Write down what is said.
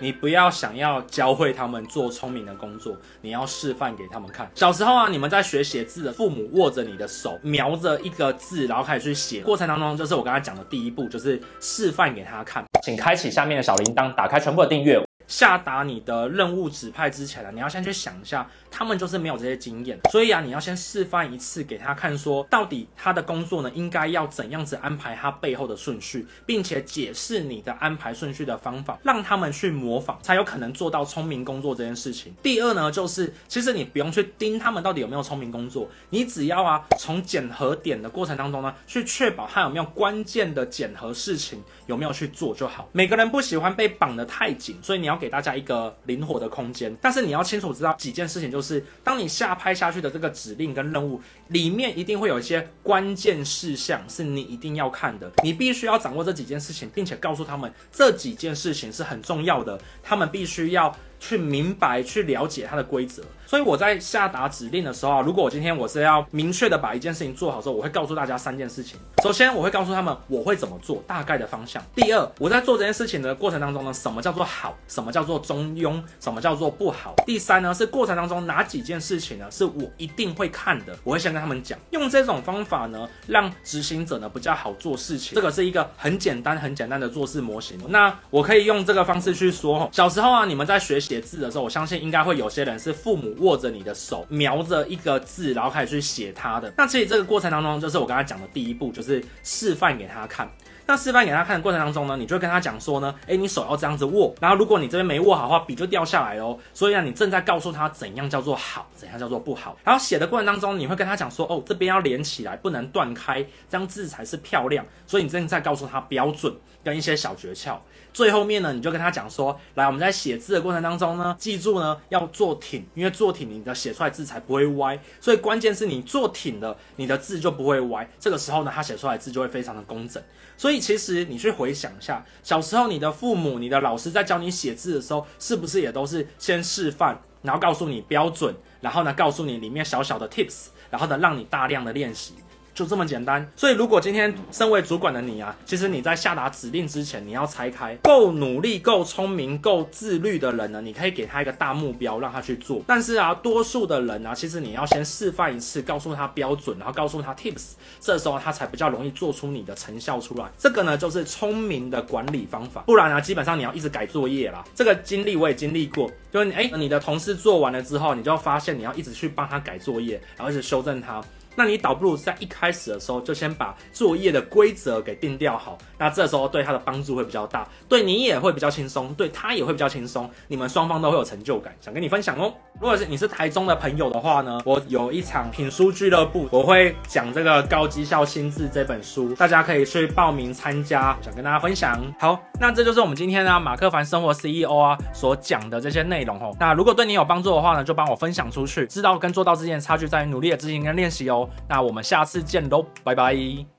你不要想要教会他们做聪明的工作，你要示范给他们看。小时候啊，你们在学写字，父母握着你的手，瞄着一个字，然后开始去写。过程当中，就是我刚才讲的第一步，就是示范给他看。请开启下面的小铃铛，打开全部的订阅。下达你的任务指派之前呢，你要先去想一下，他们就是没有这些经验，所以啊，你要先示范一次给他看，说到底他的工作呢，应该要怎样子安排他背后的顺序，并且解释你的安排顺序的方法，让他们去模仿，才有可能做到聪明工作这件事情。第二呢，就是其实你不用去盯他们到底有没有聪明工作，你只要啊，从检核点的过程当中呢，去确保他有没有关键的检核事情有没有去做就好。每个人不喜欢被绑得太紧，所以你要给大家一个灵活的空间，但是你要清楚知道几件事情，就是当你下拍下去的这个指令跟任务里面，一定会有一些关键事项是你一定要看的，你必须要掌握这几件事情，并且告诉他们这几件事情是很重要的，他们必须要。去明白、去了解它的规则，所以我在下达指令的时候啊，如果我今天我是要明确的把一件事情做好之后，我会告诉大家三件事情。首先，我会告诉他们我会怎么做，大概的方向。第二，我在做这件事情的过程当中呢，什么叫做好，什么叫做中庸，什么叫做不好。第三呢，是过程当中哪几件事情呢，是我一定会看的，我会先跟他们讲。用这种方法呢，让执行者呢比较好做事情。这个是一个很简单、很简单的做事模型。那我可以用这个方式去说，小时候啊，你们在学习。写字的时候，我相信应该会有些人是父母握着你的手，瞄着一个字，然后开始去写它的。那其实这个过程当中，就是我刚才讲的第一步，就是示范给他看。那示范给他看的过程当中呢，你就跟他讲说呢，诶，你手要这样子握，然后如果你这边没握好的话，笔就掉下来哦。所以啊，你正在告诉他怎样叫做好，怎样叫做不好。然后写的过程当中，你会跟他讲说，哦，这边要连起来，不能断开，这样字才是漂亮。所以你正在告诉他标准跟一些小诀窍。最后面呢，你就跟他讲说，来，我们在写字的过程当中中呢，记住呢要坐挺，因为坐挺你的写出来字才不会歪。所以关键是你坐挺了，你的字就不会歪。这个时候呢，他写出来字就会非常的工整。所以其实你去回想一下，小时候你的父母、你的老师在教你写字的时候，是不是也都是先示范，然后告诉你标准，然后呢告诉你里面小小的 tips，然后呢让你大量的练习。就这么简单，所以如果今天身为主管的你啊，其实你在下达指令之前，你要拆开够努力、够聪明、够自律的人呢，你可以给他一个大目标，让他去做。但是啊，多数的人啊，其实你要先示范一次，告诉他标准，然后告诉他 tips，这时候他才比较容易做出你的成效出来。这个呢，就是聪明的管理方法。不然啊，基本上你要一直改作业啦。这个经历我也经历过，就是哎，你的同事做完了之后，你就发现你要一直去帮他改作业，然后一直修正他。那你倒不如在一开始的时候就先把作业的规则给定调好，那这时候对他的帮助会比较大，对你也会比较轻松，对他也会比较轻松，你们双方都会有成就感，想跟你分享哦。如果是你是台中的朋友的话呢，我有一场品书俱乐部，我会讲这个高绩效心智这本书，大家可以去报名参加，想跟大家分享。好，那这就是我们今天呢马克凡生活 CEO 啊所讲的这些内容哦。那如果对你有帮助的话呢，就帮我分享出去。知道跟做到之间的差距在于努力的执行跟练习哦。那我们下次见喽，拜拜。